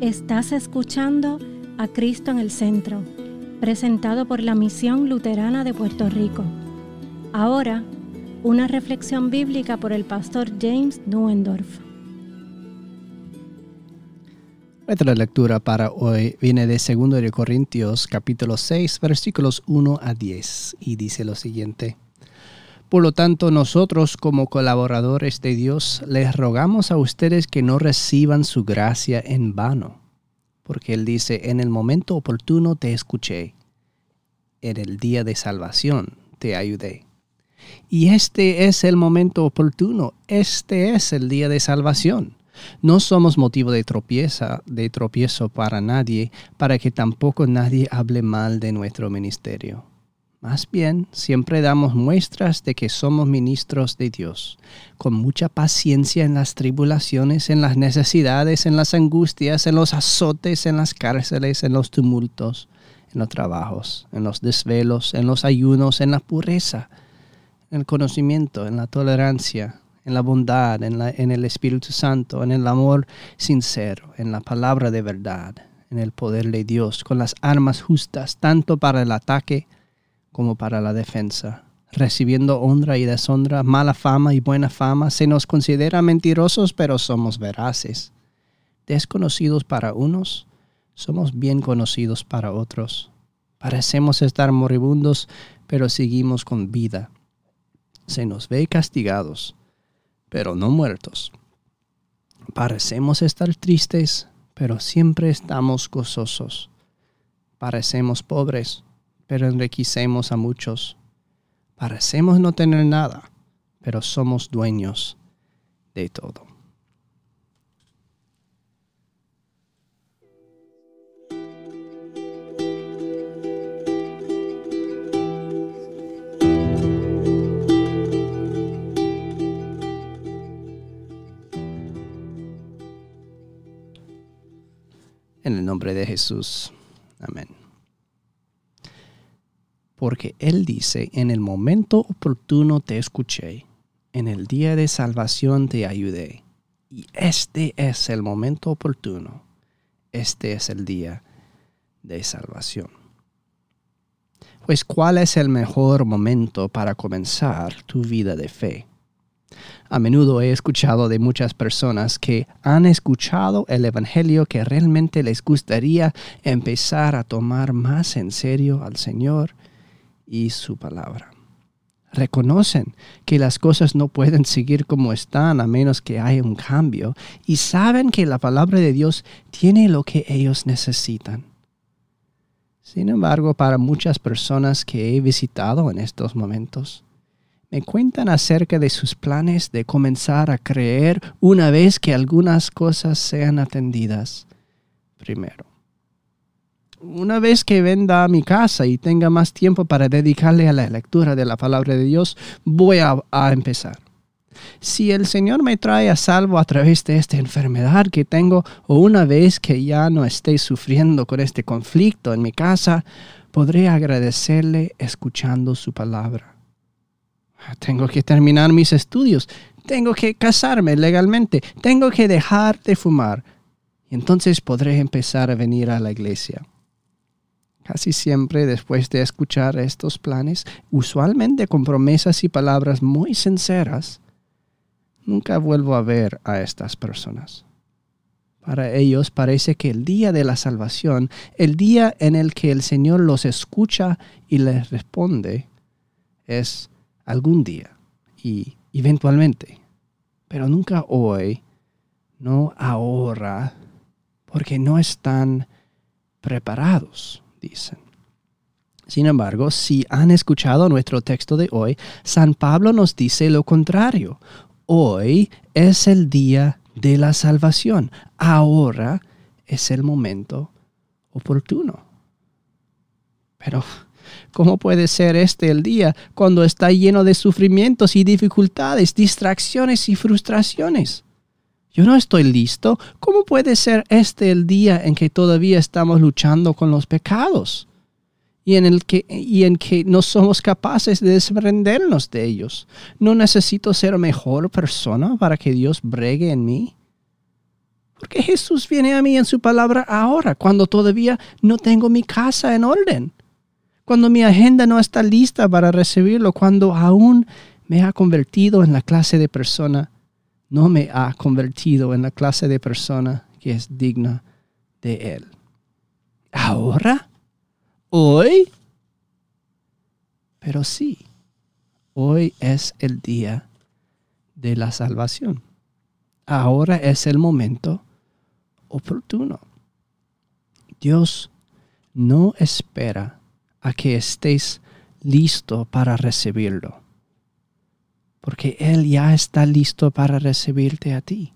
Estás escuchando a Cristo en el Centro, presentado por la Misión Luterana de Puerto Rico. Ahora, una reflexión bíblica por el pastor James Nuendorf. Nuestra lectura para hoy viene de 2 de Corintios capítulo 6 versículos 1 a 10 y dice lo siguiente. Por lo tanto, nosotros como colaboradores de Dios les rogamos a ustedes que no reciban su gracia en vano, porque Él dice, en el momento oportuno te escuché, en el día de salvación te ayudé. Y este es el momento oportuno, este es el día de salvación. No somos motivo de tropieza, de tropiezo para nadie, para que tampoco nadie hable mal de nuestro ministerio más bien, siempre damos muestras de que somos ministros de Dios, con mucha paciencia en las tribulaciones, en las necesidades, en las angustias, en los azotes, en las cárceles, en los tumultos, en los trabajos, en los desvelos, en los ayunos, en la pureza, en el conocimiento, en la tolerancia, en la bondad, en, el Espíritu Santo, en el amor sincero, en la palabra de verdad, en el poder de Dios, con las armas justas, tanto para el ataque, como para la defensa. Recibiendo honra y deshonra, mala fama y buena fama, se nos considera mentirosos, pero somos veraces. Desconocidos para unos, somos bien conocidos para otros. Parecemos estar moribundos, pero seguimos con vida. Se nos ve castigados, pero no muertos. Parecemos estar tristes, pero siempre estamos gozosos. Parecemos pobres, pero enriquecemos a muchos. Parecemos no tener nada, pero somos dueños de todo. En el nombre de Jesús. Amén porque Él dice, en el momento oportuno te escuché, en el día de salvación te ayudé. Y este es el momento oportuno, este es el día de salvación. Pues ¿cuál es el mejor momento para comenzar tu vida de fe? A menudo he escuchado de muchas personas que han escuchado el Evangelio que realmente les gustaría empezar a tomar más en serio al Señor y su palabra. Reconocen que las cosas no pueden seguir como están a menos que haya un cambio y saben que la palabra de Dios tiene lo que ellos necesitan. Sin embargo, para muchas personas que he visitado en estos momentos, me cuentan acerca de sus planes de comenzar a creer una vez que algunas cosas sean atendidas primero una vez que venda a mi casa y tenga más tiempo para dedicarle a la lectura de la palabra de Dios, voy a, empezar. Si el Señor me trae a salvo a través de esta enfermedad que tengo, o una vez que ya no esté sufriendo con este conflicto en mi casa, podré agradecerle escuchando su palabra. Tengo que terminar mis estudios, tengo que casarme legalmente, tengo que dejar de fumar, y entonces podré empezar a venir a la iglesia. Casi siempre después de escuchar estos planes, usualmente con promesas y palabras muy sinceras, nunca vuelvo a ver a estas personas. Para ellos parece que el día de la salvación, el día en el que el Señor los escucha y les responde, es algún día y eventualmente, pero nunca hoy, no ahora, porque no están preparados dicen. Sin embargo, si han escuchado nuestro texto de hoy, San Pablo nos dice lo contrario. Hoy es el día de la salvación. Ahora es el momento oportuno. Pero, ¿cómo puede ser este el día cuando está lleno de sufrimientos y dificultades, distracciones y frustraciones? Yo no estoy listo. ¿Cómo puede ser este el día en que todavía estamos luchando con los pecados? Y en, el que, y en que no somos capaces de desprendernos de ellos. ¿No necesito ser mejor persona para que Dios bregue en mí? Porque Jesús viene a mí en su palabra ahora, cuando todavía no tengo mi casa en orden, cuando mi agenda no está lista para recibirlo, cuando aún me ha convertido en la clase de persona, no me ha convertido en la clase de persona que es digna de Él. ¿Ahora? ¿Hoy? Pero sí, hoy es el día de la salvación. Ahora es el momento oportuno. Dios no espera a que estés listo para recibirlo, porque Él ya está listo para recibirte a ti.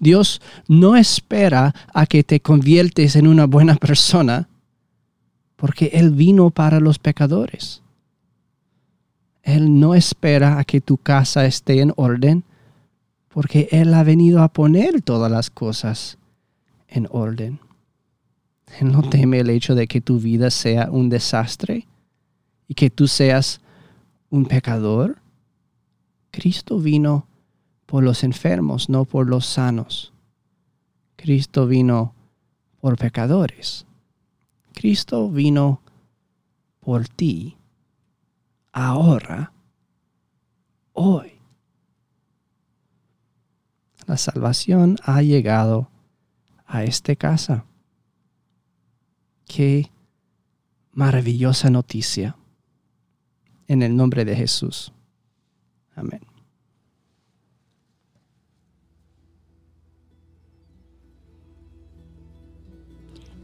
Dios no espera a que te conviertes en una buena persona, porque Él vino para los pecadores. Él no espera a que tu casa esté en orden, porque Él ha venido a poner todas las cosas en orden. Él no teme el hecho de que tu vida sea un desastre y que tú seas un pecador. Cristo vino por los enfermos, no por los sanos. Cristo vino por pecadores. Cristo vino por ti ahora, hoy. La salvación ha llegado a esta casa. Qué maravillosa noticia. En el nombre de Jesús. Amén.